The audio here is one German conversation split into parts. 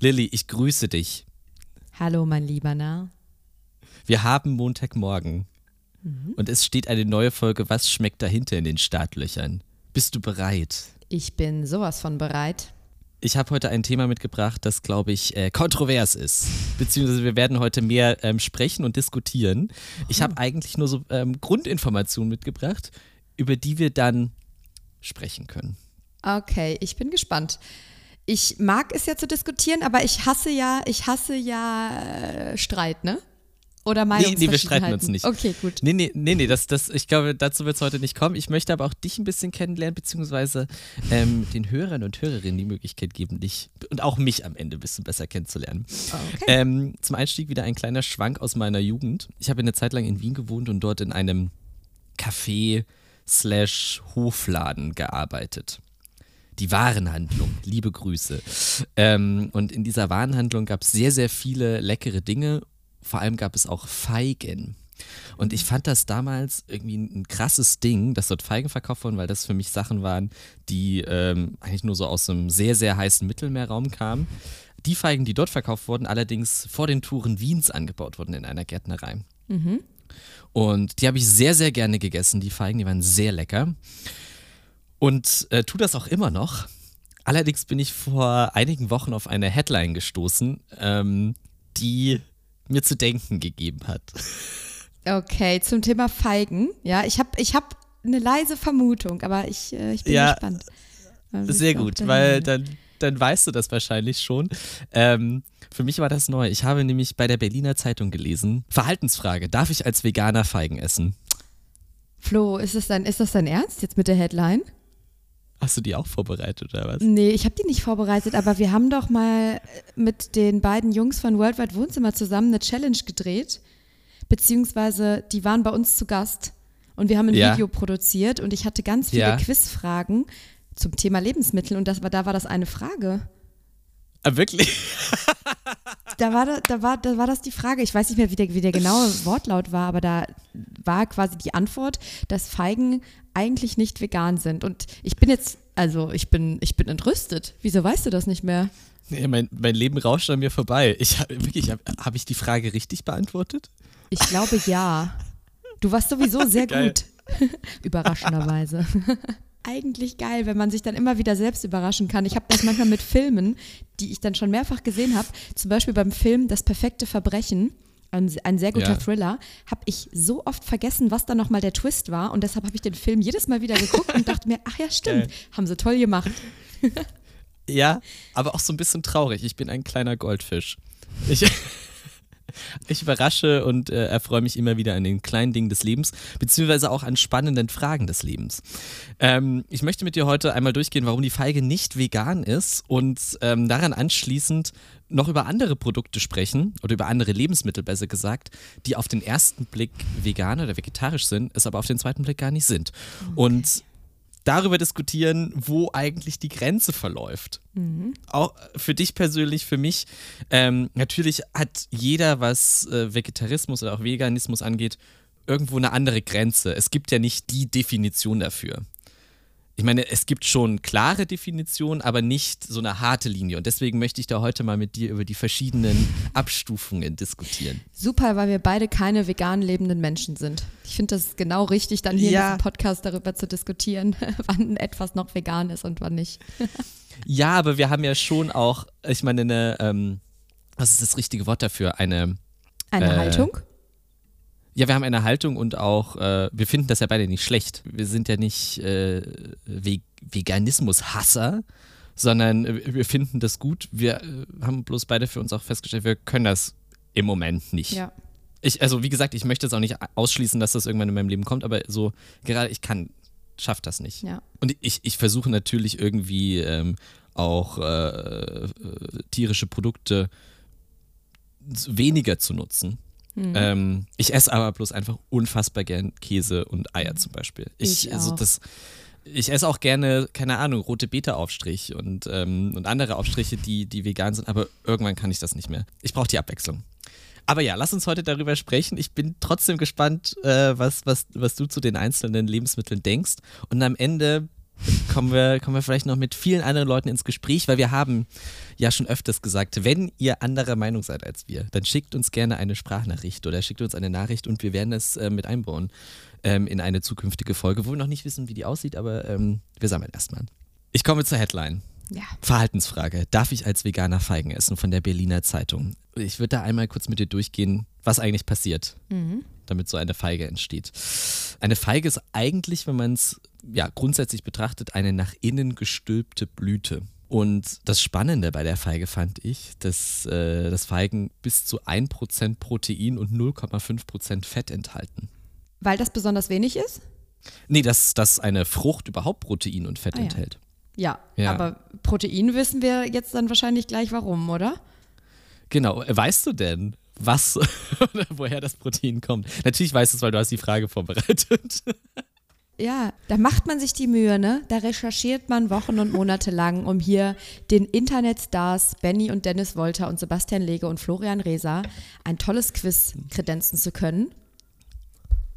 Lilly, ich grüße dich. Hallo, mein lieber Narr. Wir haben Montagmorgen. Mhm. Und es steht eine neue Folge Was schmeckt dahinter in den Startlöchern? Bist du bereit? Ich bin sowas von bereit. Ich habe heute ein Thema mitgebracht, das, glaube ich, äh, kontrovers ist. Beziehungsweise wir werden heute mehr ähm, sprechen und diskutieren. Ich habe eigentlich nur so ähm, Grundinformationen mitgebracht, über die wir dann sprechen können. Okay, ich bin gespannt. Ich mag es ja zu diskutieren, aber ich hasse ja, ich hasse ja äh, Streit, ne? Oder Nee, Meinungsverschiedenheiten. nee, wir streiten uns nicht. Okay, gut. Nee, nee, nee, nee das, das, ich glaube, dazu wird es heute nicht kommen. Ich möchte aber auch dich ein bisschen kennenlernen, beziehungsweise ähm, den Hörern und Hörerinnen die Möglichkeit geben, dich und auch mich am Ende ein bisschen besser kennenzulernen. Okay. Ähm, zum Einstieg wieder ein kleiner Schwank aus meiner Jugend. Ich habe eine Zeit lang in Wien gewohnt und dort in einem Café slash Hofladen gearbeitet. Die Warenhandlung, liebe Grüße. Ähm, und in dieser Warenhandlung gab es sehr, sehr viele leckere Dinge. Vor allem gab es auch Feigen. Und ich fand das damals irgendwie ein, krasses Ding, dass dort Feigen verkauft wurden, weil das für mich Sachen waren, die ähm, eigentlich nur so aus einem sehr, sehr heißen Mittelmeerraum kamen. Die Feigen, die dort verkauft wurden, allerdings vor den Touren Wiens angebaut wurden in einer Gärtnerei. Und die habe ich sehr, sehr gerne gegessen, die Feigen, die waren sehr lecker. Und äh, tu das auch immer noch. Allerdings bin ich vor einigen Wochen auf eine Headline gestoßen, ähm, die mir zu denken gegeben hat. Okay, zum Thema Feigen. Ja, ich habe ich hab eine leise Vermutung, aber ich, äh, ich bin Ja, gespannt. Sehr gut, weil dann, dann weißt du das wahrscheinlich schon. Ähm, für mich war das neu. Ich habe nämlich bei der Berliner Zeitung gelesen: Verhaltensfrage, darf ich als Veganer Feigen essen? Flo, ist das, dein, ist das dein Ernst jetzt mit der Headline? Hast du die auch vorbereitet oder was? Nee, ich habe die nicht vorbereitet, aber wir haben doch mal mit den beiden Jungs von Worldwide Wohnzimmer zusammen eine Challenge gedreht. Beziehungsweise die waren bei uns zu Gast und wir haben ein Ja. Video produziert und ich hatte ganz viele Ja. Quizfragen zum Thema Lebensmittel und das war, da war das eine Frage. Ah, wirklich? Da war, da, da, war, da war das die Frage. Ich weiß nicht mehr, wie der, wie der genaue Wortlaut war, aber da war quasi die Antwort, dass Feigen eigentlich nicht vegan sind. Und ich bin jetzt, also ich bin, ich bin entrüstet. Wieso weißt du das nicht mehr? Nee, mein, mein Leben rauscht an mir vorbei. Ich hab, wirklich, habe hab ich die Frage richtig beantwortet? Ich glaube ja. Du warst sowieso sehr Geil. gut. Überraschenderweise. Eigentlich geil, wenn man sich dann immer wieder selbst überraschen kann. Ich habe das manchmal mit Filmen, die ich dann schon mehrfach gesehen habe. Zum Beispiel beim Film Das perfekte Verbrechen, ein, ein sehr guter Ja. Thriller, habe ich so oft vergessen, was da nochmal der Twist war. Und deshalb habe ich den Film jedes Mal wieder geguckt und dachte mir, ach ja, stimmt, Geil. haben sie toll gemacht. Ja, aber auch so ein bisschen traurig. Ich bin ein kleiner Goldfisch. Ich, ich überrasche und äh, erfreue mich immer wieder an den kleinen Dingen des Lebens, beziehungsweise auch an spannenden Fragen des Lebens. Ähm, ich möchte mit dir heute einmal durchgehen, warum die Feige nicht vegan ist und ähm, daran anschließend noch über andere Produkte sprechen oder über andere Lebensmittel besser gesagt, die auf den ersten Blick vegan oder vegetarisch sind, es aber auf den zweiten Blick gar nicht sind. Und darüber diskutieren, wo eigentlich die Grenze verläuft. Auch für dich persönlich, für mich. Ähm, natürlich hat jeder, was äh, Vegetarismus oder auch Veganismus angeht, irgendwo eine andere Grenze. Es gibt ja nicht die Definition dafür. Ich meine, es gibt schon klare Definitionen, aber nicht so eine harte Linie. Und deswegen möchte ich da heute mal mit dir über die verschiedenen Abstufungen diskutieren. Super, weil wir beide keine vegan lebenden Menschen sind. Ich finde das genau richtig, dann hier Ja. in diesem Podcast darüber zu diskutieren, wann etwas noch vegan ist und wann nicht. Ja, aber wir haben ja schon auch, ich meine, eine, ähm, was ist das richtige Wort dafür? Eine, Eine Äh, Haltung? Ja, wir haben eine Haltung und auch, äh, wir finden das ja beide nicht schlecht. Wir sind ja nicht äh, Ve Veganismus-Hasser, sondern äh, wir finden das gut. Wir äh, haben bloß beide für uns auch festgestellt, wir können das im Moment nicht. Ja. Ich, also wie gesagt, ich möchte es auch nicht ausschließen, dass das irgendwann in meinem Leben kommt, aber so gerade ich kann, schaff das nicht. Ja. Und ich, ich versuche natürlich irgendwie ähm, auch äh, äh, tierische Produkte weniger zu nutzen. Mhm. Ähm, ich esse aber bloß einfach unfassbar gern Käse und Eier zum Beispiel. Ich, Ich also das, ich esse auch gerne, keine Ahnung, rote Beete-Aufstrich und, ähm, und andere Aufstriche, die, die vegan sind, aber irgendwann kann ich das nicht mehr. Ich brauche die Abwechslung. Aber ja, lass uns heute darüber sprechen. Ich bin trotzdem gespannt, äh, was, was, was du zu den einzelnen Lebensmitteln denkst. Und am Ende kommen wir, kommen wir vielleicht noch mit vielen anderen Leuten ins Gespräch, weil wir haben ja schon öfters gesagt, wenn ihr anderer Meinung seid als wir, dann schickt uns gerne eine Sprachnachricht oder schickt uns eine Nachricht und wir werden es äh, mit einbauen ähm, in eine zukünftige Folge, wo wir noch nicht wissen, wie die aussieht, aber ähm, wir sammeln erstmal. Ich komme zur Headline. Ja. Verhaltensfrage. Darf ich als Veganer Feigen essen von der Berliner Zeitung? Ich würde da einmal kurz mit dir durchgehen, was eigentlich passiert, Mhm. Damit so eine Feige entsteht. Eine Feige ist eigentlich, wenn man es ja, grundsätzlich betrachtet, eine nach innen gestülpte Blüte. Und das Spannende bei der Feige fand ich, dass, äh, dass Feigen bis zu 1% Protein und 0,5% Fett enthalten. Weil das besonders wenig ist? Nee, dass, dass eine Frucht überhaupt Protein und Fett Ah ja. enthält. Ja, Ja. aber Protein wissen wir jetzt dann wahrscheinlich gleich warum, oder? Genau. Weißt du denn, was oder woher das Protein kommt? Natürlich weißt du es, weil du hast die Frage vorbereitet. Ja, da macht man sich die Mühe, ne? Da recherchiert man Wochen und Monate lang, um hier den Internetstars Benny und Dennis Wolter und Sebastian Lege und Florian Reser ein tolles Quiz kredenzen zu können.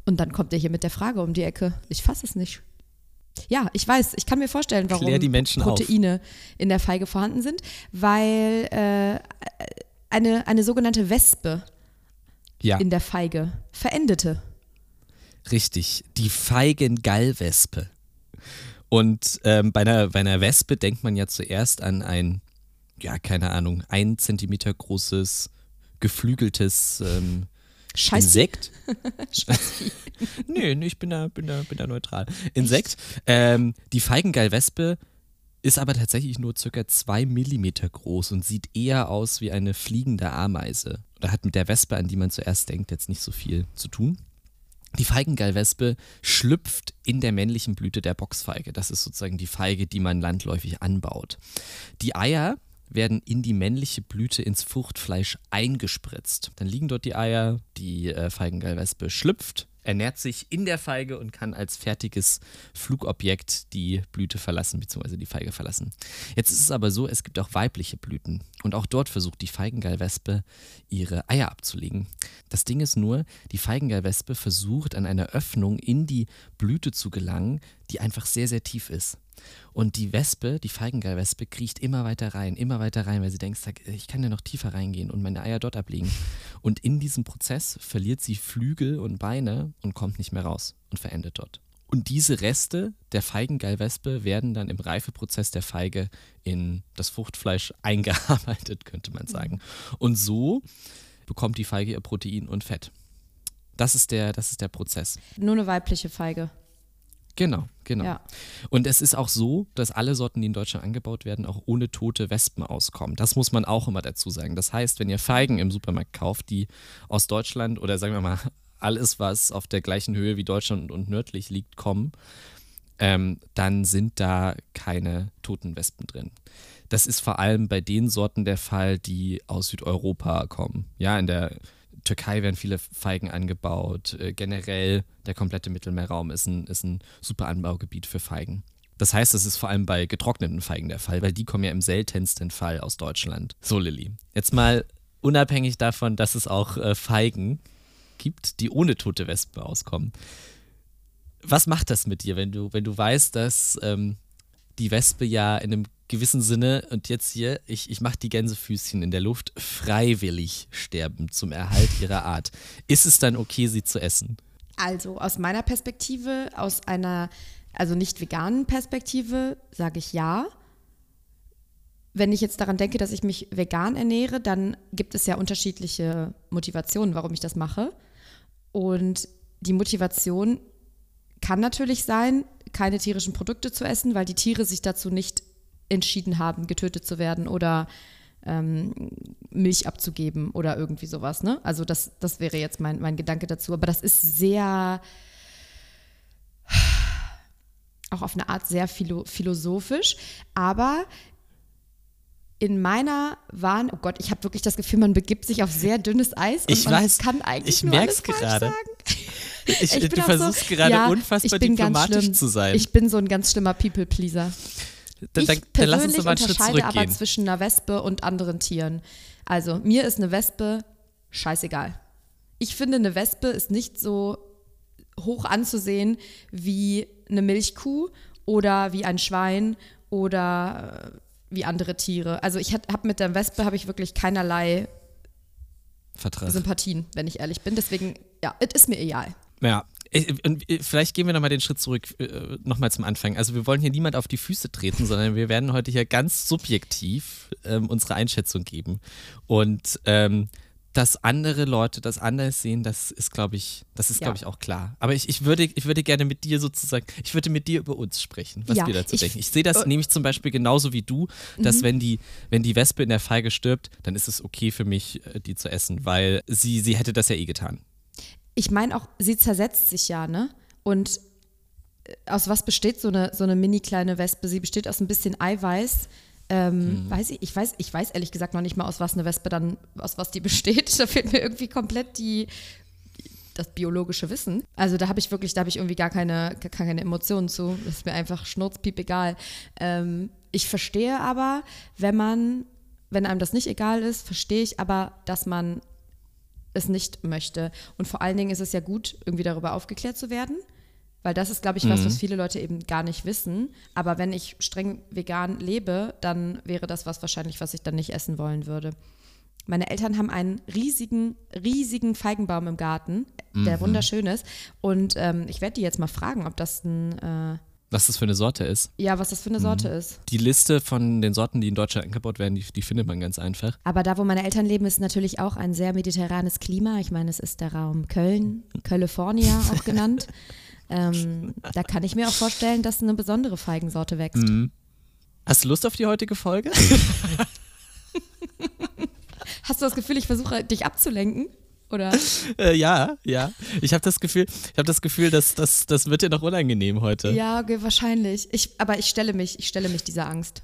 Und dann kommt er hier mit der Frage um die Ecke. Ich fasse es nicht. Ja, ich weiß, ich kann mir vorstellen, warum Menschen auf. Proteine in der Feige vorhanden sind, weil äh, eine, eine sogenannte Wespe Ja, in der Feige verendete. richtig. Die Feigengallwespe. Und ähm, bei, einer, bei einer Wespe denkt man ja zuerst an ein, ja, keine Ahnung, ein Zentimeter großes, geflügeltes ähm, Scheiße. Insekt. Nö, nee, ich bin da, bin da, bin da neutral. Insekt. Ähm, die Feigengallwespe ist aber tatsächlich nur circa zwei Millimeter groß und sieht eher aus wie eine fliegende Ameise. Oder hat mit der Wespe, an die man zuerst denkt, jetzt nicht so viel zu tun. Die Feigengallwespe schlüpft in der männlichen Blüte der Boxfeige. Das ist sozusagen die Feige, die man landläufig anbaut. Die Eier werden in die männliche Blüte ins Fruchtfleisch eingespritzt. Dann liegen dort die Eier, die äh, Feigengallwespe schlüpft, ernährt sich in der Feige und kann als fertiges Flugobjekt die Blüte verlassen, beziehungsweise die Feige verlassen. Jetzt ist es aber so, es gibt auch weibliche Blüten. Und auch dort versucht die Feigengallwespe ihre Eier abzulegen. Das Ding ist nur, die Feigengallwespe versucht an einer Öffnung in die Blüte zu gelangen, die einfach sehr, sehr tief ist. Und die Wespe, die Feigengallwespe, kriecht immer weiter rein, immer weiter rein, weil sie denkt, ich kann ja noch tiefer reingehen und meine Eier dort ablegen. Und in diesem Prozess verliert sie Flügel und Beine und kommt nicht mehr raus und verendet dort. Und diese Reste der Feigengallwespe werden dann im Reifeprozess der Feige in das Fruchtfleisch eingearbeitet, könnte man sagen. Und so bekommt die Feige ihr Protein und Fett. Das ist der, das ist der Prozess. Nur eine weibliche Feige. Genau, genau. Ja. Und es ist auch so, dass alle Sorten, die in Deutschland angebaut werden, auch ohne tote Wespen auskommen. Das muss man auch immer dazu sagen. Das heißt, wenn ihr Feigen im Supermarkt kauft, die aus Deutschland oder sagen wir mal alles, was auf der gleichen Höhe wie Deutschland und nördlich liegt, kommen, ähm, dann sind da keine toten Wespen drin. Das ist vor allem bei den Sorten der Fall, die aus Südeuropa kommen. Ja, in der Türkei werden viele Feigen angebaut. Äh, generell der komplette Mittelmeerraum ist ein, ist ein super Anbaugebiet für Feigen. Das heißt, das ist vor allem bei getrockneten Feigen der Fall, weil die kommen ja im seltensten Fall aus Deutschland. So, Lilly. Jetzt mal unabhängig davon, dass es auch äh, Feigen gibt, die ohne tote Wespen auskommen. Was macht das mit dir, wenn du, wenn du weißt, dass ähm, die Wespe ja in einem gewissen Sinne, und jetzt hier, ich, ich mache die Gänsefüßchen in der Luft, freiwillig sterben zum Erhalt ihrer Art. Ist es dann okay, sie zu essen? Also aus meiner Perspektive, aus einer, also nicht veganen Perspektive, sage ich ja. Wenn ich jetzt daran denke, dass ich mich vegan ernähre, dann gibt es ja unterschiedliche Motivationen, warum ich das mache. Und die Motivation kann natürlich sein, keine tierischen Produkte zu essen, weil die Tiere sich dazu nicht entschieden haben, getötet zu werden oder ähm, Milch abzugeben oder irgendwie sowas. Ne? Also das, das wäre jetzt mein, mein Gedanke dazu. Aber das ist sehr, auch auf eine Art sehr philo philosophisch. Aber in meiner Wahn, oh Gott, ich habe wirklich das Gefühl, man begibt sich auf sehr dünnes Eis und Ich man weiß, kann eigentlich ich nur merk's alles gerade. sagen. Ich, Ich du auch so- versuchst gerade ja, unfassbar diplomatisch schlimm. zu sein. Ich bin so ein ganz schlimmer People-Pleaser. Dann, Ich dann, lass uns mal einen Schritt unterscheide aber zurückgehen. zwischen einer Wespe und anderen Tieren. Also, mir ist eine Wespe scheißegal. Ich finde, eine Wespe ist nicht so hoch anzusehen wie eine Milchkuh oder wie ein Schwein oder äh, wie andere Tiere. Also ich habe mit der Wespe habe ich wirklich keinerlei Vertrag. Sympathien, wenn ich ehrlich bin. Deswegen, ja, es ist mir egal. Ja, vielleicht gehen wir nochmal den Schritt zurück, äh, nochmal zum Anfang. Also wir wollen hier niemand auf die Füße treten, sondern wir werden heute hier ganz subjektiv ähm, unsere Einschätzung geben. Und ähm, dass andere Leute das anders sehen, das ist, glaube ich, das ist, ja. glaube ich, auch klar. Aber ich, ich, würde, ich würde gerne mit dir sozusagen, ich würde mit dir über uns sprechen, was ja, wir dazu ich, denken. Ich sehe das äh, nämlich zum Beispiel genauso wie du, dass mhm. wenn die, wenn die Wespe in der Feige stirbt, dann ist es okay für mich, äh, die zu essen, weil sie, sie hätte das ja eh getan. Ich meine auch, sie zersetzt sich ja, ne? Und äh, aus was besteht so eine, so eine mini kleine Wespe? Sie besteht aus ein bisschen Eiweiß, ähm, mhm. weiß ich, ich weiß, ich weiß ehrlich gesagt noch nicht mal, aus was eine Wespe dann, aus was die besteht. Da fehlt mir irgendwie komplett die, das biologische Wissen. Also da habe ich wirklich, da habe ich irgendwie gar keine, gar keine Emotionen zu. Das ist mir einfach schnurzpiep egal. Ähm, ich verstehe aber, wenn man, wenn einem das nicht egal ist, verstehe ich aber, dass man es nicht möchte. Und vor allen Dingen ist es ja gut, irgendwie darüber aufgeklärt zu werden. Weil das ist, glaube ich, was, mhm. was viele Leute eben gar nicht wissen. Aber wenn ich streng vegan lebe, dann wäre das was wahrscheinlich, was ich dann nicht essen wollen würde. Meine Eltern haben einen riesigen, riesigen Feigenbaum im Garten, der mhm. wunderschön ist. Und ähm, ich werde die jetzt mal fragen, ob das ein. Äh, was das für eine Sorte ist. Ja, was das für eine mhm. Sorte ist. Die Liste von den Sorten, die in Deutschland angebaut werden, die, die, findet man ganz einfach. Aber da, wo meine Eltern leben, ist natürlich auch ein sehr mediterranes Klima. Ich meine, es ist der Raum Köln, California auch genannt. Ähm, da kann ich mir auch vorstellen, dass eine besondere Feigensorte wächst. Mhm. Hast du Lust auf die heutige Folge? Hast du das Gefühl, ich versuche dich abzulenken? Oder? Äh, ja, ja. Ich habe das Gefühl, ich habe das Gefühl, dass das, das wird dir noch unangenehm heute. Ja, okay, wahrscheinlich. Ich, aber ich stelle mich, ich stelle mich dieser Angst.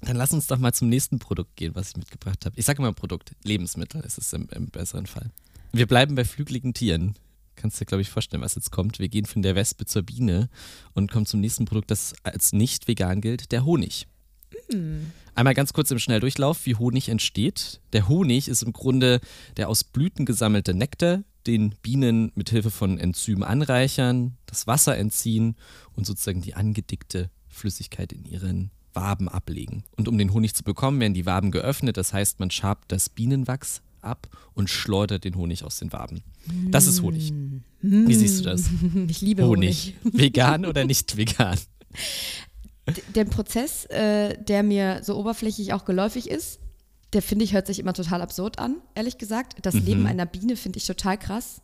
Dann lass uns doch mal zum nächsten Produkt gehen, was ich mitgebracht habe. Ich sage immer Produkt, Lebensmittel ist es im, im besseren Fall. Wir bleiben bei flügeligen Tieren kannst du dir, glaube ich, vorstellen, was jetzt kommt. Wir gehen von der Wespe zur Biene und kommen zum nächsten Produkt, das als nicht vegan gilt, der Honig. Mm. Einmal ganz kurz im Schnelldurchlauf, wie Honig entsteht. Der Honig ist im Grunde der aus Blüten gesammelte Nektar, den Bienen mit Hilfe von Enzymen anreichern, das Wasser entziehen und sozusagen die angedickte Flüssigkeit in ihren Waben ablegen. Und um den Honig zu bekommen, werden die Waben geöffnet, das heißt, man schabt das Bienenwachs ab und schleudert den Honig aus den Waben. Das ist Honig. Wie siehst du das? Ich liebe Honig. Honig. Vegan oder nicht vegan? Der Prozess, äh, der mir so oberflächlich auch geläufig ist, der finde ich, hört sich immer total absurd an, ehrlich gesagt. Das mhm. Leben einer Biene finde ich total krass.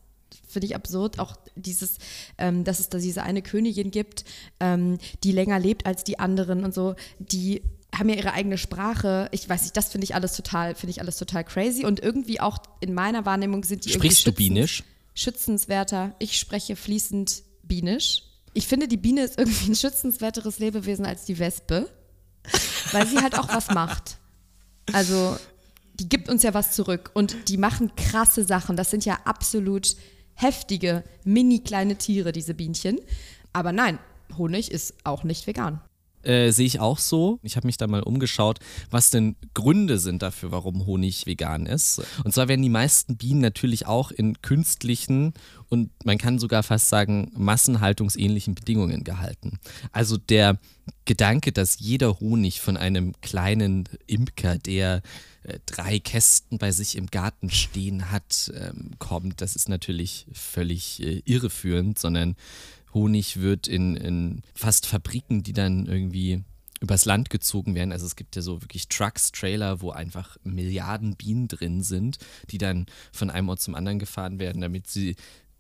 Finde ich absurd. Auch dieses, ähm, dass es da diese eine Königin gibt, ähm, die länger lebt als die anderen und so, die haben ja ihre eigene Sprache. Ich weiß nicht, das finde ich alles total, finde ich alles total crazy. Und irgendwie auch in meiner Wahrnehmung sind die Sprichst du Bienisch? Schützenswerter. Ich spreche fließend Bienisch. Ich finde, die Biene ist irgendwie ein schützenswerteres Lebewesen als die Wespe, weil sie halt auch was macht. Also, die gibt uns ja was zurück und die machen krasse Sachen. Das sind ja absolut heftige, mini kleine Tiere, diese Bienchen. Aber nein, Honig ist auch nicht vegan. Äh, sehe ich auch so. Ich habe mich da mal umgeschaut, was denn Gründe sind dafür, warum Honig vegan ist. Und zwar werden die meisten Bienen natürlich auch in künstlichen und man kann sogar fast sagen massenhaltungsähnlichen Bedingungen gehalten. Also der Gedanke, dass jeder Honig von einem kleinen Imker, der äh, drei Kästen bei sich im Garten stehen hat, ähm, kommt, das ist natürlich völlig äh, irreführend, sondern Honig wird in, in fast Fabriken, die dann irgendwie übers Land gezogen werden. Also es gibt ja so wirklich Trucks, Trailer, wo einfach Milliarden Bienen drin sind, die dann von einem Ort zum anderen gefahren werden, damit sie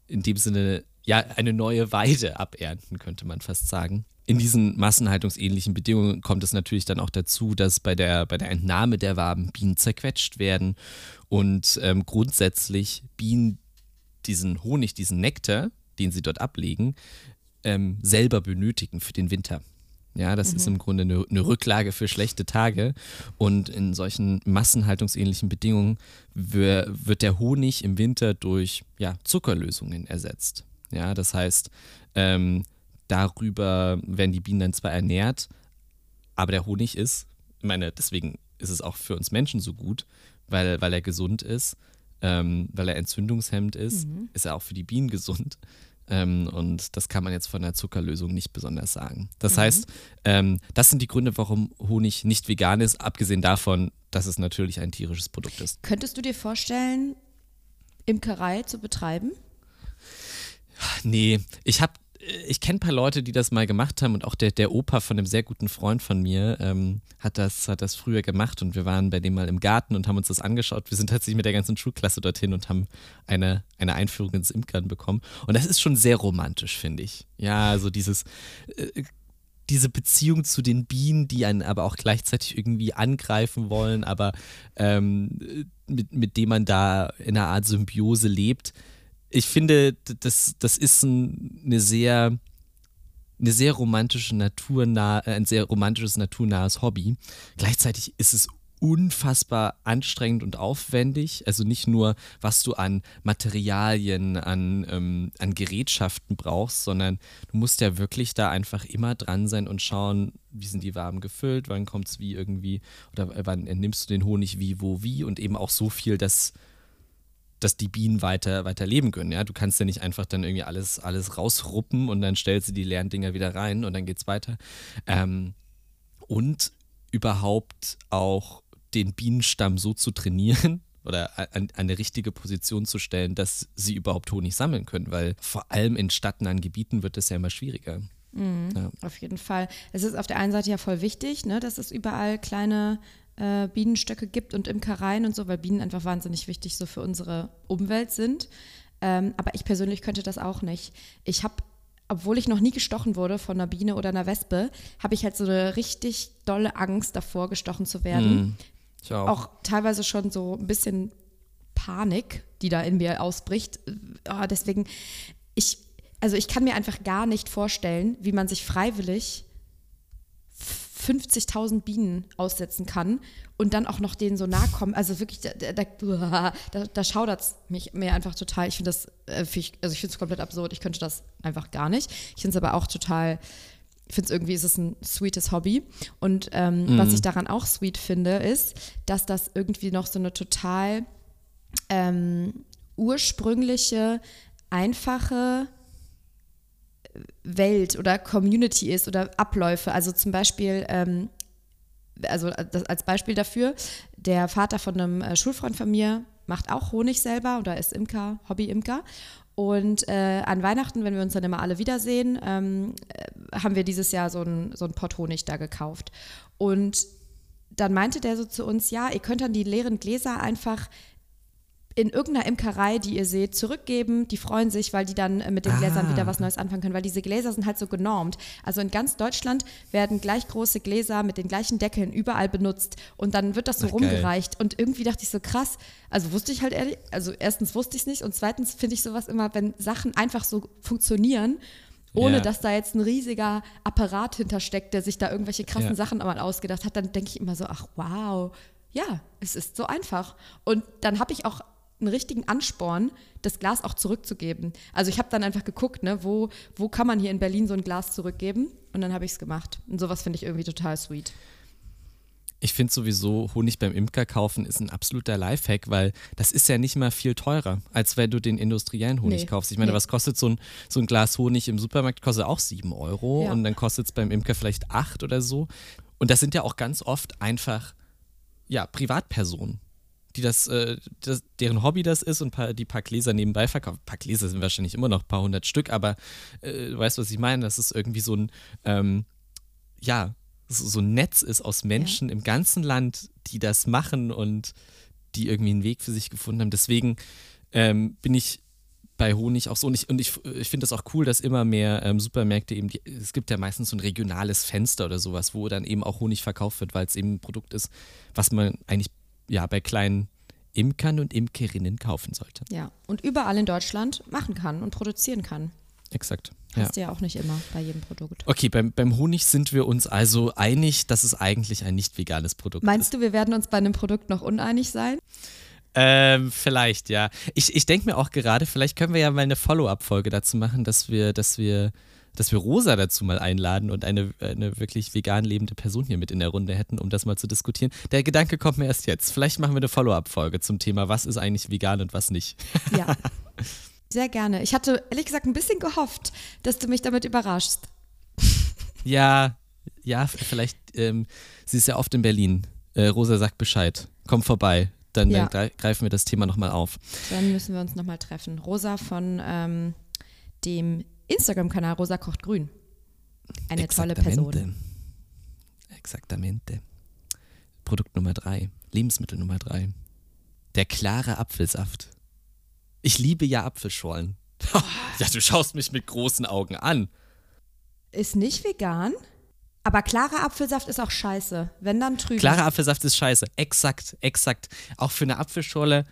in dem Sinne ja eine neue Weide abernten, könnte man fast sagen. In diesen massenhaltungsähnlichen Bedingungen kommt es natürlich dann auch dazu, dass bei der, bei der Entnahme der Waben Bienen zerquetscht werden und ähm, grundsätzlich Bienen diesen Honig, diesen Nektar, den sie dort ablegen, ähm, selber benötigen für den Winter. Ja, das mhm. ist im Grunde eine, eine, Rücklage für schlechte Tage. Und in solchen massenhaltungsähnlichen Bedingungen wird der Honig im Winter durch ja, Zuckerlösungen ersetzt. Ja, das heißt, ähm, darüber werden die Bienen dann zwar ernährt, aber der Honig ist, ich meine, deswegen ist es auch für uns Menschen so gut, weil, weil er gesund ist, ähm, weil er entzündungshemmend ist, mhm. ist er auch für die Bienen gesund. Ähm, und das kann man jetzt von der Zuckerlösung nicht besonders sagen. Das mhm. heißt, ähm, das sind die Gründe, warum Honig nicht vegan ist, abgesehen davon, dass es natürlich ein tierisches Produkt ist. Könntest du dir vorstellen, Imkerei zu betreiben? Nee, ich habe ich kenne ein paar Leute, die das mal gemacht haben und auch der, der Opa von einem sehr guten Freund von mir ähm, hat, das, hat das früher gemacht und wir waren bei dem mal im Garten und haben uns das angeschaut. Wir sind tatsächlich mit der ganzen Schulklasse dorthin und haben eine, eine Einführung ins Imkern bekommen. Und das ist schon sehr romantisch, finde ich. Ja, also dieses, äh, diese Beziehung zu den Bienen, die einen aber auch gleichzeitig irgendwie angreifen wollen, aber ähm, mit, mit dem man da in einer Art Symbiose lebt ich finde, das, das ist ein, eine sehr eine sehr romantische naturnah, ein sehr romantisches naturnahes Hobby. Gleichzeitig ist es unfassbar anstrengend und aufwendig. Also nicht nur, was du an Materialien, an, ähm, an Gerätschaften brauchst, sondern du musst ja wirklich da einfach immer dran sein und schauen, wie sind die Waben gefüllt, wann kommt es wie irgendwie, oder wann nimmst du den Honig wie, wo, wie und eben auch so viel, dass dass die Bienen weiter, weiter leben können. Ja? Du kannst ja nicht einfach dann irgendwie alles, alles rausruppen und dann stellst du die leeren Dinger wieder rein und dann geht's weiter. Ähm, und überhaupt auch den Bienenstamm so zu trainieren oder an, eine richtige Position zu stellen, dass sie überhaupt Honig sammeln können, weil vor allem in stadtnahen Gebieten wird es ja immer schwieriger. Mhm, ja. Auf jeden Fall. Es ist auf der einen Seite ja voll wichtig, ne, dass es überall kleine äh, Bienenstöcke gibt und Imkereien und so, weil Bienen einfach wahnsinnig wichtig so für unsere Umwelt sind. Ähm, aber ich persönlich könnte das auch nicht. Ich habe, obwohl ich noch nie gestochen wurde von einer Biene oder einer Wespe, habe ich halt so eine richtig dolle Angst davor, gestochen zu werden. Mm, auch. auch teilweise schon so ein bisschen Panik, die da in mir ausbricht. Oh, deswegen, ich, also ich kann mir einfach gar nicht vorstellen, wie man sich freiwillig 50.000 Bienen aussetzen kann und dann auch noch denen so nahe kommen. Also wirklich, da, da, da, da schaudert es mich mir einfach total. Ich finde das, äh, also ich finde es komplett absurd. Ich könnte das einfach gar nicht. Ich finde es aber auch total, ich finde es irgendwie, ist es ein sweetes Hobby. Und ähm, mhm. was ich daran auch sweet finde, ist, dass das irgendwie noch so eine total ähm, ursprüngliche, einfache Welt oder Community ist oder Abläufe. Also zum Beispiel, ähm, also als Beispiel dafür, der Vater von einem äh, Schulfreund von mir macht auch Honig selber oder ist Imker, Hobby-Imker. Und äh, an Weihnachten, wenn wir uns dann immer alle wiedersehen, ähm, äh, haben wir dieses Jahr so ein, so ein Pott Honig da gekauft. Und dann meinte der so zu uns, ja, ihr könnt dann die leeren Gläser einfach in irgendeiner Imkerei, die ihr seht, zurückgeben. Die freuen sich, weil die dann äh, mit den Gläsern wieder ah. was Neues anfangen können, weil diese Gläser sind halt so genormt. Also in ganz Deutschland werden gleich große Gläser mit den gleichen Deckeln überall benutzt und dann wird das so Ach, rumgereicht. Geil. Und irgendwie dachte ich so krass, also wusste ich halt ehrlich, also erstens wusste ich es nicht und zweitens finde ich sowas immer, wenn Sachen einfach so funktionieren ohne yeah. dass da jetzt ein riesiger Apparat hintersteckt, der sich da irgendwelche krassen yeah. Sachen einmal ausgedacht hat, dann denke ich immer so, ach wow, ja, es ist so einfach. Und dann habe ich auch einen richtigen Ansporn, das Glas auch zurückzugeben. Also ich habe dann einfach geguckt, ne, wo, wo kann man hier in Berlin so ein Glas zurückgeben? Und dann habe ich es gemacht. Und sowas finde ich irgendwie total sweet. Ich finde sowieso, Honig beim Imker kaufen ist ein absoluter Lifehack, weil das ist ja nicht mal viel teurer, als wenn du den industriellen Honig nee, kaufst. Ich meine, nee. was kostet so ein, so ein Glas Honig im Supermarkt? Kostet auch 7 Euro ja. und dann kostet es beim Imker vielleicht 8 oder so. Und das sind ja auch ganz oft einfach, ja, Privatpersonen die das, äh, das, deren Hobby das ist und paar, die paar Gläser nebenbei verkaufen. Ein paar Gläser sind wahrscheinlich immer noch ein paar hundert Stück, aber äh, du weißt, was ich meine? Das ist irgendwie so ein, ähm, ja, so, so, ein Netz ist aus Menschen ja. im ganzen Land, die das machen und die irgendwie einen Weg für sich gefunden haben. Deswegen ähm, bin ich bei Honig auch so. Und ich, und ich, ich finde das auch cool, dass immer mehr ähm, Supermärkte eben, die, es gibt ja meistens so ein regionales Fenster oder sowas, wo dann eben auch Honig verkauft wird, weil es eben ein Produkt ist, was man eigentlich ja, bei kleinen Imkern und Imkerinnen kaufen sollte. Ja, und überall in Deutschland machen kann und produzieren kann. Exakt. Hast ja. du ja auch nicht immer bei jedem Produkt. Okay, beim, beim Honig sind wir uns also einig, dass es eigentlich ein nicht veganes Produkt Meinst ist. Meinst du, wir werden uns bei einem Produkt noch uneinig sein? Ähm, vielleicht, ja. Ich, ich denke mir auch gerade, vielleicht können wir ja mal eine Follow-up-Folge dazu machen, dass wir, dass wir dass wir Rosa dazu mal einladen und eine, eine wirklich vegan lebende Person hier mit in der Runde hätten, um das mal zu diskutieren. Der Gedanke kommt mir erst jetzt. Vielleicht machen wir eine Follow-up-Folge zum Thema, was ist eigentlich vegan und was nicht. Ja. Sehr gerne. Ich hatte ehrlich gesagt ein bisschen gehofft, dass du mich damit überraschst. Ja, ja, vielleicht, ähm, sie ist ja oft in Berlin. Äh, Rosa sagt Bescheid. Komm vorbei. Dann, Ja. dann greifen wir das Thema nochmal auf. Dann müssen wir uns nochmal treffen. Rosa von ähm, dem Instagram-Kanal Rosa kocht grün. Eine tolle Person. Exaktamente. Produkt Nummer drei. Lebensmittel Nummer drei. Der klare Apfelsaft. Ich liebe ja Apfelschorlen. ja, du schaust mich mit großen Augen an. Ist nicht vegan, aber klarer Apfelsaft ist auch scheiße. Wenn dann trüb. Klarer Apfelsaft ist scheiße. Exakt, exakt. Auch für eine Apfelschorle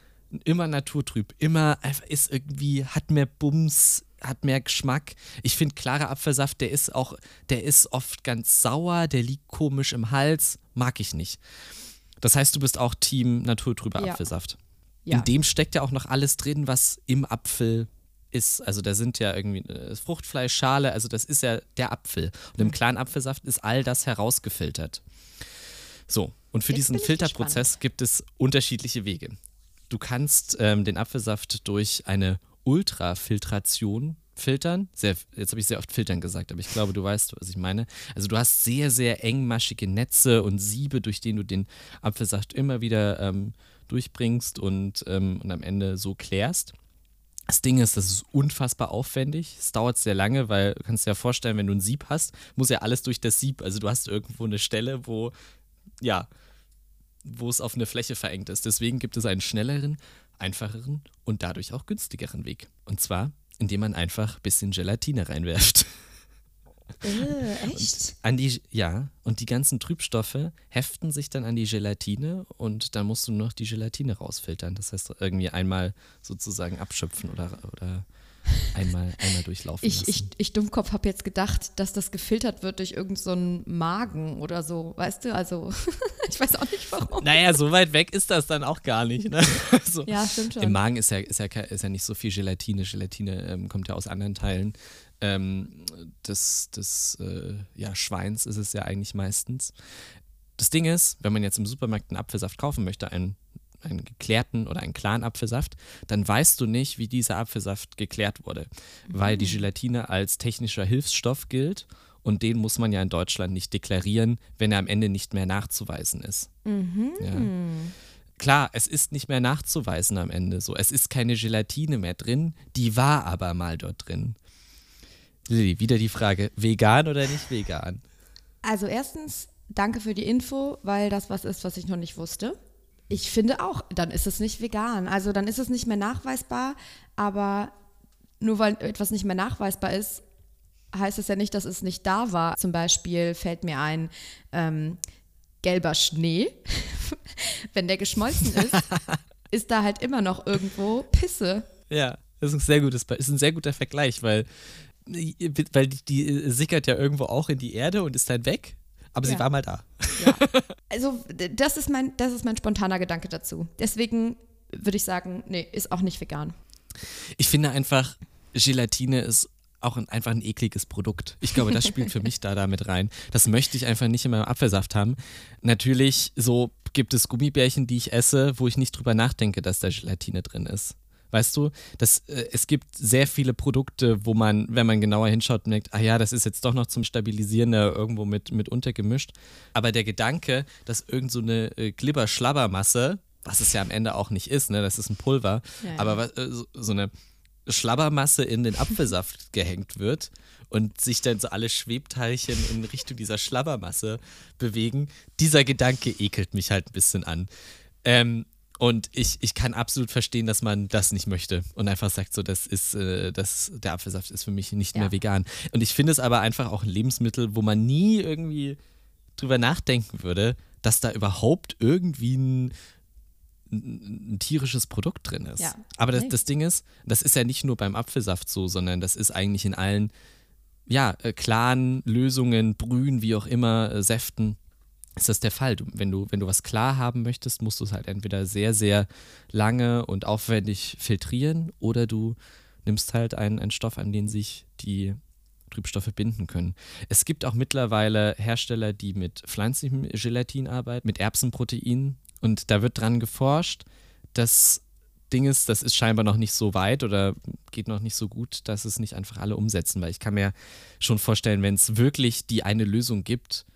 immer naturtrüb. Immer einfach ist irgendwie, hat mehr Bums, hat mehr Geschmack. Ich finde, klarer Apfelsaft, der ist auch, der ist oft ganz sauer, der liegt komisch im Hals. Mag ich nicht. Das heißt, du bist auch Team naturtrüber Ja. Apfelsaft. Ja. In dem steckt ja auch noch alles drin, was im Apfel ist. Also da sind ja irgendwie äh, Fruchtfleisch, Schale, also das ist ja der Apfel. Und Mhm. im klaren Apfelsaft ist all das herausgefiltert. So, und für Jetzt diesen Filterprozess gibt es unterschiedliche Wege. Du kannst ähm, den Apfelsaft durch eine Ultrafiltration filtern. Sehr, jetzt habe ich sehr oft filtern gesagt, aber ich glaube, du weißt, was ich meine. Also du hast sehr, sehr engmaschige Netze und Siebe, durch denen du den Apfelsaft immer wieder ähm, durchbringst und, ähm, und am Ende so klärst. Das Ding ist, das ist unfassbar aufwendig. Es dauert sehr lange, weil du kannst dir ja vorstellen, wenn du ein Sieb hast, muss ja alles durch das Sieb. Also du hast irgendwo eine Stelle, wo, ja, wo es auf eine Fläche verengt ist. Deswegen gibt es einen schnelleren, einfacheren und dadurch auch günstigeren Weg. Und zwar, indem man einfach ein bisschen Gelatine reinwerft. Äh, echt? An die, ja, und die ganzen Trübstoffe heften sich dann an die Gelatine und dann musst du noch die Gelatine rausfiltern. Das heißt, irgendwie einmal sozusagen abschöpfen oder, oder einmal, einmal durchlaufen Ich, lassen. ich, ich Dummkopf habe jetzt gedacht, dass das gefiltert wird durch irgendeinen so einen Magen oder so, weißt du? Also, ich weiß auch nicht warum. naja, so weit weg ist das dann auch gar nicht. Ne? Also, Ja, stimmt schon. Im Magen ist ja, ist, ja, ist ja nicht so viel Gelatine. Gelatine ähm, kommt ja aus anderen Teilen ähm, des, des äh, ja, Schweins ist es ja eigentlich meistens. Das Ding ist, wenn man jetzt im Supermarkt einen Apfelsaft kaufen möchte, einen, einen geklärten oder einen klaren Apfelsaft, dann weißt du nicht, wie dieser Apfelsaft geklärt wurde, weil die Gelatine als technischer Hilfsstoff gilt und den muss man ja in Deutschland nicht deklarieren, wenn er am Ende nicht mehr nachzuweisen ist. Ja. Klar, es ist nicht mehr nachzuweisen am Ende so. Es ist keine Gelatine mehr drin, die war aber mal dort drin. Lilly, wieder die Frage, vegan oder nicht vegan? Also erstens, danke für die Info, weil das was ist, was ich noch nicht wusste. Ich finde auch, dann ist es nicht vegan. Also dann ist es nicht mehr nachweisbar, aber nur weil etwas nicht mehr nachweisbar ist, heißt es ja nicht, dass es nicht da war. Zum Beispiel fällt mir ein ähm, gelber Schnee. Wenn der geschmolzen ist, ist da halt immer noch irgendwo Pisse. Ja, das ist ein sehr gutes, ist ein sehr guter Vergleich, weil, weil die, die sickert ja irgendwo auch in die Erde und ist dann weg, aber sie Ja. war mal da. Also d- das ist mein, das ist mein spontaner Gedanke dazu. Deswegen würde ich sagen, nee, ist auch nicht vegan. Ich finde einfach, Gelatine ist auch ein, einfach ein ekliges Produkt. Ich glaube, das spielt für mich da damit rein. Das möchte ich einfach nicht in meinem Apfelsaft haben. Natürlich, so gibt es Gummibärchen, die ich esse, wo ich nicht drüber nachdenke, dass da Gelatine drin ist. Weißt du, das, äh, es gibt sehr viele Produkte, wo man, wenn man genauer hinschaut, merkt, ah ja, das ist jetzt doch noch zum Stabilisieren da irgendwo mit, mit untergemischt. Aber der Gedanke, dass irgend so eine äh, Glibber-Schlabbermasse, was es ja am Ende auch nicht ist, ne, das ist ein Pulver, Ja, aber äh, so, so eine Schlabbermasse in den Apfelsaft gehängt wird und sich dann so alle Schwebteilchen in Richtung dieser Schlabbermasse bewegen, dieser Gedanke ekelt mich halt ein bisschen an. Ähm, und ich, ich kann absolut verstehen, dass man das nicht möchte und einfach sagt, so, das ist, äh, das, der Apfelsaft ist für mich nicht Ja. mehr vegan. Und ich finde es aber einfach auch ein Lebensmittel, wo man nie irgendwie drüber nachdenken würde, dass da überhaupt irgendwie ein, ein, tierisches Produkt drin ist. Ja. Aber das, das Ding ist, das ist ja nicht nur beim Apfelsaft so, sondern das ist eigentlich in allen, ja, äh, klaren Lösungen, Brühen, wie auch immer, äh, Säften, ist das der Fall. Du, wenn, du, wenn du was klar haben möchtest, musst du es halt entweder sehr, sehr lange und aufwendig filtrieren oder du nimmst halt einen, einen Stoff, an den sich die Trübstoffe binden können. Es gibt auch mittlerweile Hersteller, die mit pflanzlichem Gelatin arbeiten, mit Erbsenprotein. Und da wird dran geforscht, dass Ding ist, das ist scheinbar noch nicht so weit oder geht noch nicht so gut, dass es nicht einfach alle umsetzen, weil ich kann mir schon vorstellen, wenn es wirklich die eine Lösung gibt,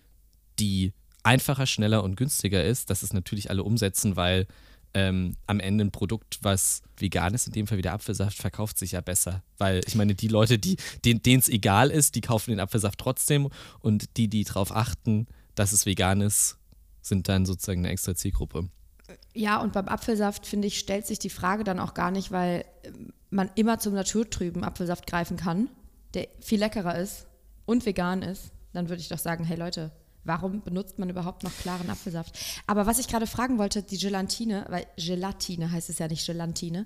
die einfacher, schneller und günstiger ist, dass es natürlich alle umsetzen, weil ähm, am Ende ein Produkt, was vegan ist, in dem Fall wieder Apfelsaft, verkauft sich ja besser. Weil ich meine, die Leute, die, denen es egal ist, die kaufen den Apfelsaft trotzdem und die, die darauf achten, dass es vegan ist, sind dann sozusagen eine extra Zielgruppe. Ja, und beim Apfelsaft, finde ich, stellt sich die Frage dann auch gar nicht, weil ähm, man immer zum naturtrüben Apfelsaft greifen kann, der viel leckerer ist und vegan ist. Dann würde ich doch sagen, hey Leute, warum benutzt man überhaupt noch klaren Apfelsaft? Aber was ich gerade fragen wollte, die Gelatine, weil Gelatine heißt es ja nicht Gelatine.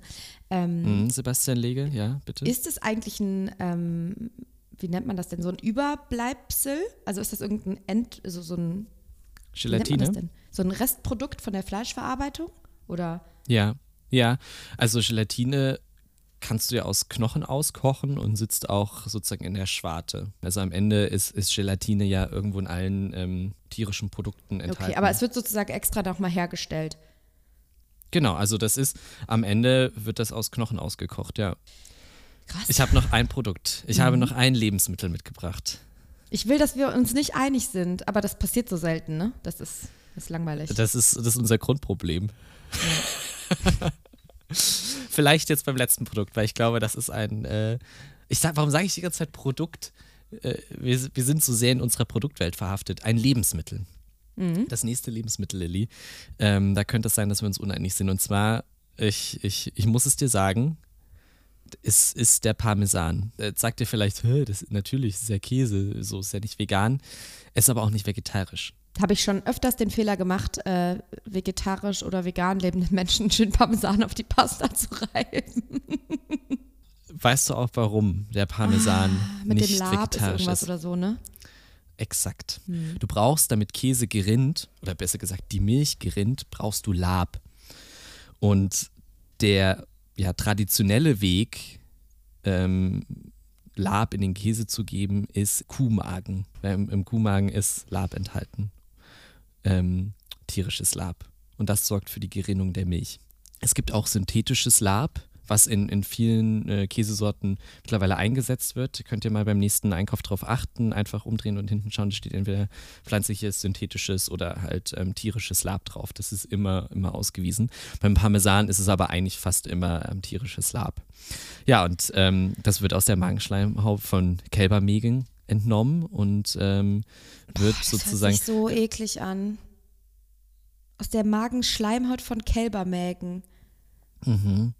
Ähm, mm, Sebastian Lege, ja, bitte. Ist es eigentlich ein, ähm, wie nennt man das denn, so ein Überbleibsel? Also ist das irgendein End, so, so ein Gelatine? So ein Restprodukt von der Fleischverarbeitung? Oder? Ja, ja. Also Gelatine kannst du ja aus Knochen auskochen und sitzt auch sozusagen in der Schwarte. Also am Ende ist, ist Gelatine ja irgendwo in allen ähm, tierischen Produkten enthalten. Okay, aber es wird sozusagen extra nochmal hergestellt. Genau, also das ist, am Ende wird das aus Knochen ausgekocht, ja. Krass. Ich habe noch ein Produkt. Ich mhm. habe noch ein Lebensmittel mitgebracht. Ich will, dass wir uns nicht einig sind, aber das passiert so selten, ne? Das ist, das ist langweilig. Das ist, das ist unser Grundproblem. Ja. Vielleicht jetzt beim letzten Produkt, weil ich glaube, das ist ein. Äh, ich sag, warum sage ich die ganze Zeit Produkt? Äh, wir, wir sind so sehr in unserer Produktwelt verhaftet. Ein Lebensmittel. Mhm. Das nächste Lebensmittel, Lilly. Ähm, da könnte es sein, dass wir uns uneinig sind. Und zwar, ich, ich, ich muss es dir sagen, es ist der Parmesan. Jetzt sagt ihr vielleicht, das natürlich ist ja Käse, so ist ja nicht vegan, ist aber auch nicht vegetarisch habe ich schon öfters den Fehler gemacht, äh, vegetarisch oder vegan lebenden Menschen schön Parmesan auf die Pasta zu reiben. Weißt du auch, warum der Parmesan ah, mit nicht dem Lab vegetarisch ist, irgendwas ist? oder so, ne? Exakt. Hm. Du brauchst, damit Käse gerinnt, oder besser gesagt, die Milch gerinnt, brauchst du Lab. Und der ja, traditionelle Weg, ähm, Lab in den Käse zu geben, ist Kuhmagen. Im, Im Kuhmagen ist Lab enthalten ähm, tierisches Lab. Und das sorgt für die Gerinnung der Milch. Es gibt auch synthetisches Lab, was in, in vielen äh, Käsesorten mittlerweile eingesetzt wird. Könnt ihr mal beim nächsten Einkauf darauf achten, einfach umdrehen und hinten schauen, da steht entweder pflanzliches, synthetisches oder halt ähm, tierisches Lab drauf. Das ist immer, immer ausgewiesen. Beim Parmesan ist es aber eigentlich fast immer ähm, tierisches Lab. Ja, und ähm, das wird aus der Magenschleimhaut von Kälbermägen entnommen und ähm, wird Boah, das sozusagen. Hört sich so eklig an. Aus der Magenschleimhaut von Kälbermägen. Mhm.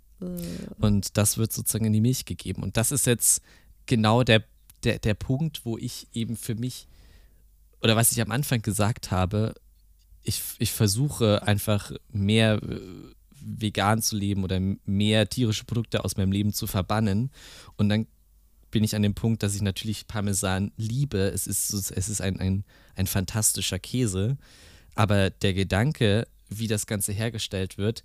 Und das wird sozusagen in die Milch gegeben. Und das ist jetzt genau der, der, der Punkt, wo ich eben für mich, oder was ich am Anfang gesagt habe, ich, ich versuche einfach mehr äh, vegan zu leben oder mehr tierische Produkte aus meinem Leben zu verbannen. Und dann bin ich an dem Punkt, dass ich natürlich Parmesan liebe. Es ist, es ist ein, ein, ein fantastischer Käse. Aber der Gedanke, wie das Ganze hergestellt wird,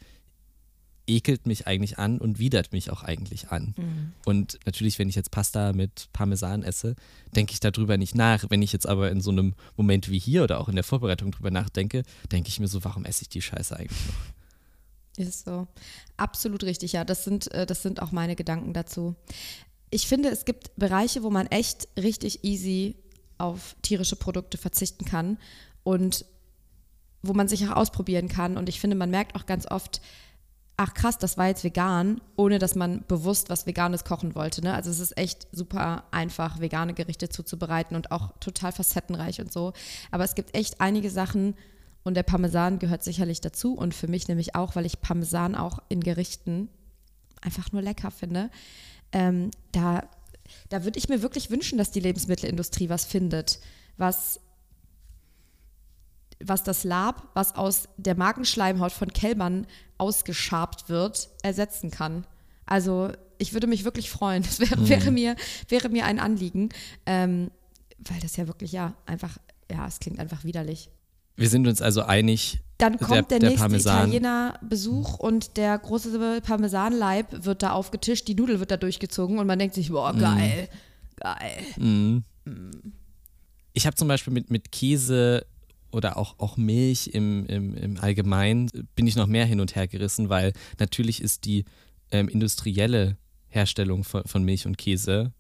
ekelt mich eigentlich an und widert mich auch eigentlich an. Mhm. Und natürlich, wenn ich jetzt Pasta mit Parmesan esse, denke ich darüber nicht nach. Wenn ich jetzt aber in so einem Moment wie hier oder auch in der Vorbereitung drüber nachdenke, denke ich mir so, warum esse ich die Scheiße eigentlich noch? Ist so. Absolut richtig, ja. Das sind, äh, das sind auch meine Gedanken dazu ich finde, es gibt Bereiche, wo man echt richtig easy auf tierische Produkte verzichten kann und wo man sich auch ausprobieren kann. Und ich finde, man merkt auch ganz oft, ach krass, das war jetzt vegan, ohne dass man bewusst was Veganes kochen wollte. Ne? Also es ist echt super einfach, vegane Gerichte zuzubereiten und auch total facettenreich und so. Aber es gibt echt einige Sachen und der Parmesan gehört sicherlich dazu und für mich nämlich auch, weil ich Parmesan auch in Gerichten einfach nur lecker finde ähm, da, da würde ich mir wirklich wünschen, dass die Lebensmittelindustrie was findet, was, was das Lab, was aus der Magenschleimhaut von Kälbern ausgeschabt wird, ersetzen kann. Also ich würde mich wirklich freuen. Das wäre, mhm. wäre, mir, wäre mir ein Anliegen, ähm, weil das ja wirklich, ja, einfach, ja, es klingt einfach widerlich. Wir sind uns also einig. Dann kommt der, der, der nächste Parmesan. Italiener Besuch und der große Parmesanleib wird da aufgetischt, die Nudel wird da durchgezogen und man denkt sich, boah, geil, mm. geil. Mm. Mm. Ich habe zum Beispiel mit, mit Käse oder auch, auch Milch im, im, im Allgemeinen bin ich noch mehr hin und her gerissen, weil natürlich ist die ähm, industrielle Herstellung von, von Milch und Käse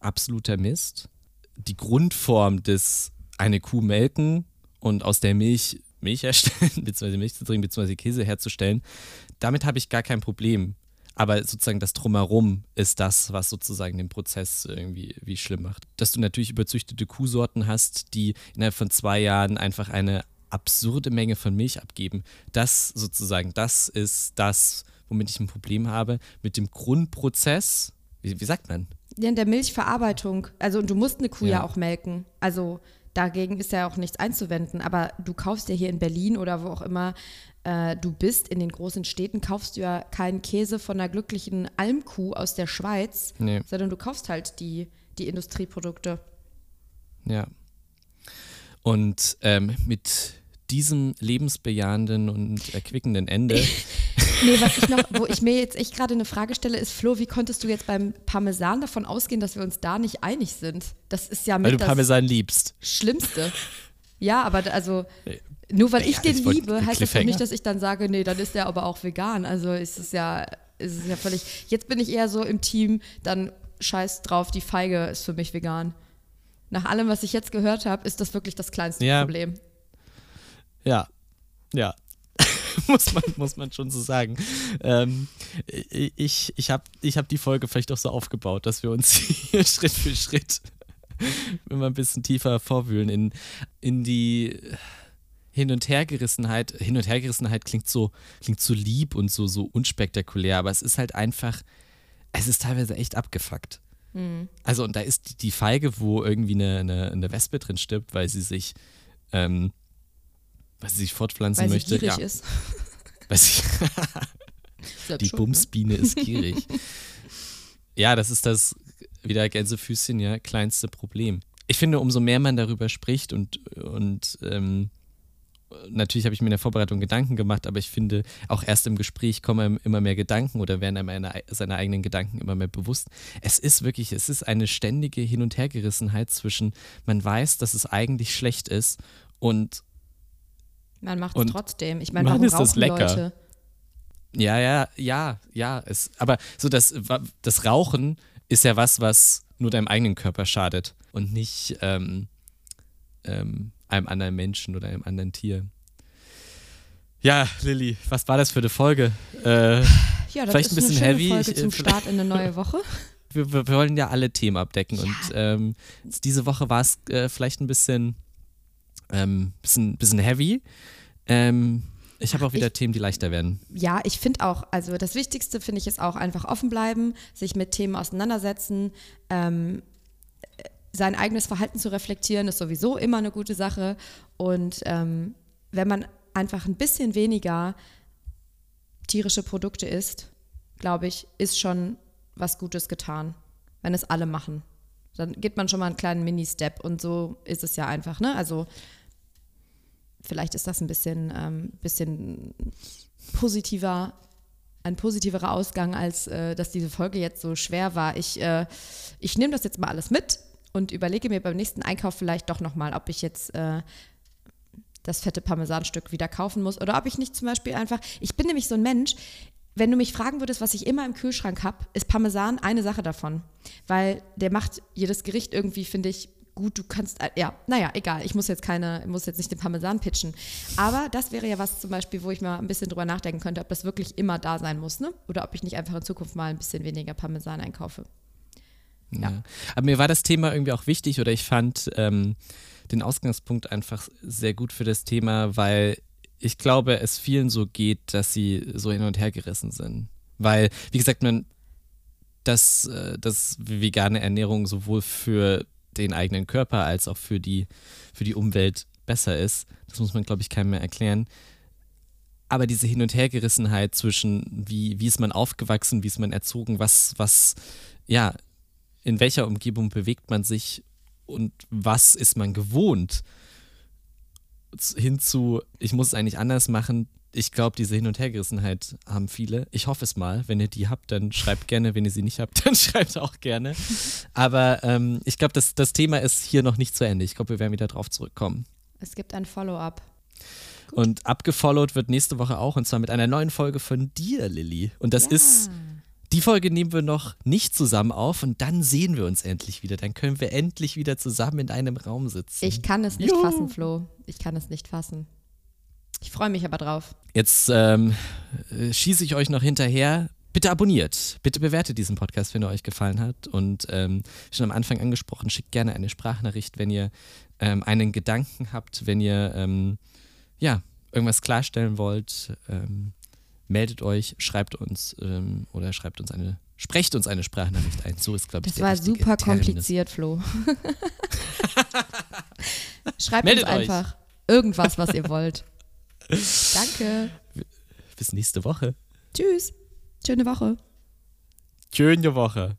absoluter Mist. Die Grundform des eine Kuh melken und aus der Milch Milch herstellen, beziehungsweise Milch zu trinken, beziehungsweise Käse herzustellen, damit habe ich gar kein Problem. Aber sozusagen das Drumherum ist das, was sozusagen den Prozess irgendwie wie schlimm macht. Dass du natürlich überzüchtete Kuhsorten hast, die innerhalb von zwei Jahren einfach eine absurde Menge von Milch abgeben. Das sozusagen, das ist das, womit ich ein Problem habe. Mit dem Grundprozess, wie, wie sagt man? Ja, in der Milchverarbeitung. Also du musst eine Kuh ja, ja auch melken. Also dagegen ist ja auch nichts einzuwenden. Aber du kaufst ja hier in Berlin oder wo auch immer äh, du bist, in den großen Städten, kaufst du ja keinen Käse von einer glücklichen Almkuh aus der Schweiz, nee. sondern du kaufst halt die, die Industrieprodukte. Ja. Und ähm, mit diesem lebensbejahenden und erquickenden Ende. nee, was ich noch, wo ich mir jetzt echt gerade eine Frage stelle, ist, Flo, wie konntest du jetzt beim Parmesan davon ausgehen, dass wir uns da nicht einig sind? Das ist ja mit Weil du Parmesan liebst. Schlimmste. Ja, aber also nur weil ich ja, den liebe, heißt das nicht, dass ich dann sage, nee, dann ist der aber auch vegan. Also ist es ja, ist es ja völlig. Jetzt bin ich eher so im Team, dann scheiß drauf, die Feige ist für mich vegan. Nach allem, was ich jetzt gehört habe, ist das wirklich das kleinste ja. Problem. Ja, ja. muss, man, muss man schon so sagen. Ähm, ich ich habe ich hab die Folge vielleicht auch so aufgebaut, dass wir uns hier Schritt für Schritt immer ein bisschen tiefer vorwühlen in, in die Hin- und Hergerissenheit. Hin- und Hergerissenheit klingt so, klingt so lieb und so, so unspektakulär, aber es ist halt einfach, es ist teilweise echt abgefuckt. Mhm. Also, und da ist die Feige, wo irgendwie eine, eine, eine Wespe drin stirbt, weil sie sich, ähm, weil sie sich fortpflanzen weil möchte. Sie gierig ja. ist. Weil sie die schon, ne? Bumsbiene ne? ist gierig. ja, das ist das, wieder Gänsefüßchen, ja, kleinste Problem. Ich finde, umso mehr man darüber spricht und, und ähm, natürlich habe ich mir in der Vorbereitung Gedanken gemacht, aber ich finde, auch erst im Gespräch kommen immer mehr Gedanken oder werden einem eine, seine eigenen Gedanken immer mehr bewusst. Es ist wirklich, es ist eine ständige Hin- und Hergerissenheit zwischen, man weiß, dass es eigentlich schlecht ist und man macht es trotzdem. Ich meine, warum ist rauchen lecker? Leute? Ja, ja, ja, ja. Es, aber so das, das Rauchen ist ja was, was nur deinem eigenen Körper schadet und nicht ähm, ähm, einem anderen Menschen oder einem anderen Tier. Ja, Lilly, was war das für eine Folge? Äh, ja, das vielleicht ist ein bisschen eine heavy. Folge zum Start in eine neue Woche. Wir, wir, wir wollen ja alle Themen abdecken ja. und ähm, diese Woche war es äh, vielleicht ein bisschen, ähm, bisschen, bisschen heavy. Ähm, ich habe auch wieder ich, Themen, die leichter werden. Ja, ich finde auch, also das Wichtigste finde ich ist auch einfach offen bleiben, sich mit Themen auseinandersetzen. Ähm, sein eigenes Verhalten zu reflektieren, ist sowieso immer eine gute Sache. Und ähm, wenn man einfach ein bisschen weniger tierische Produkte isst, glaube ich, ist schon was Gutes getan, wenn es alle machen. Dann geht man schon mal einen kleinen Mini-Step und so ist es ja einfach. Ne? Also vielleicht ist das ein bisschen, ähm, bisschen positiver, ein positiverer Ausgang, als äh, dass diese Folge jetzt so schwer war. Ich, äh, ich nehme das jetzt mal alles mit und überlege mir beim nächsten Einkauf vielleicht doch nochmal, ob ich jetzt äh, das fette Parmesanstück wieder kaufen muss oder ob ich nicht zum Beispiel einfach, ich bin nämlich so ein Mensch, wenn du mich fragen würdest, was ich immer im Kühlschrank habe, ist Parmesan eine Sache davon. Weil der macht jedes Gericht irgendwie, finde ich, gut. Du kannst, äh, ja, naja, egal. Ich muss jetzt keine, muss jetzt nicht den Parmesan pitchen. Aber das wäre ja was zum Beispiel, wo ich mal ein bisschen drüber nachdenken könnte, ob das wirklich immer da sein muss, ne? Oder ob ich nicht einfach in Zukunft mal ein bisschen weniger Parmesan einkaufe. Ja. ja. Aber mir war das Thema irgendwie auch wichtig oder ich fand ähm, den Ausgangspunkt einfach sehr gut für das Thema, weil ich glaube, es vielen so geht, dass sie so hin und her gerissen sind. Weil, wie gesagt, man, dass, äh, dass vegane Ernährung sowohl für den eigenen Körper als auch für die, für die Umwelt besser ist, das muss man, glaube ich, keinem mehr erklären. Aber diese Hin- und Hergerissenheit zwischen, wie, wie ist man aufgewachsen, wie ist man erzogen, was, was, ja, in welcher Umgebung bewegt man sich und was ist man gewohnt, hinzu, ich muss es eigentlich anders machen. Ich glaube, diese Hin- und Hergerissenheit haben viele. Ich hoffe es mal. Wenn ihr die habt, dann schreibt gerne. Wenn ihr sie nicht habt, dann schreibt auch gerne. Aber ähm, ich glaube, das, das Thema ist hier noch nicht zu Ende. Ich glaube, wir werden wieder drauf zurückkommen. Es gibt ein Follow-up. Und abgefollowt wird nächste Woche auch und zwar mit einer neuen Folge von dir, Lilly. Und das Ja. ist, die Folge nehmen wir noch nicht zusammen auf und dann sehen wir uns endlich wieder. Dann können wir endlich wieder zusammen in einem Raum sitzen. Ich kann es nicht Juhu. fassen, Flo. Ich kann es nicht fassen. Ich freue mich aber drauf. Jetzt ähm, äh, schieße ich euch noch hinterher. Bitte abonniert, bitte bewertet diesen Podcast, wenn er euch gefallen hat. Und ähm, schon am Anfang angesprochen, schickt gerne eine Sprachnachricht, wenn ihr ähm, einen Gedanken habt, wenn ihr ähm, ja, irgendwas klarstellen wollt. Ähm, meldet euch, schreibt uns ähm, oder schreibt uns eine, sprecht uns eine Sprachnachricht ein. So ist, glaube ich, Das der war super Terminus. kompliziert, Flo. Schreibt Meldet uns euch. einfach irgendwas, was ihr wollt. Danke. Bis nächste Woche. Tschüss. Schöne Woche. Schöne Woche.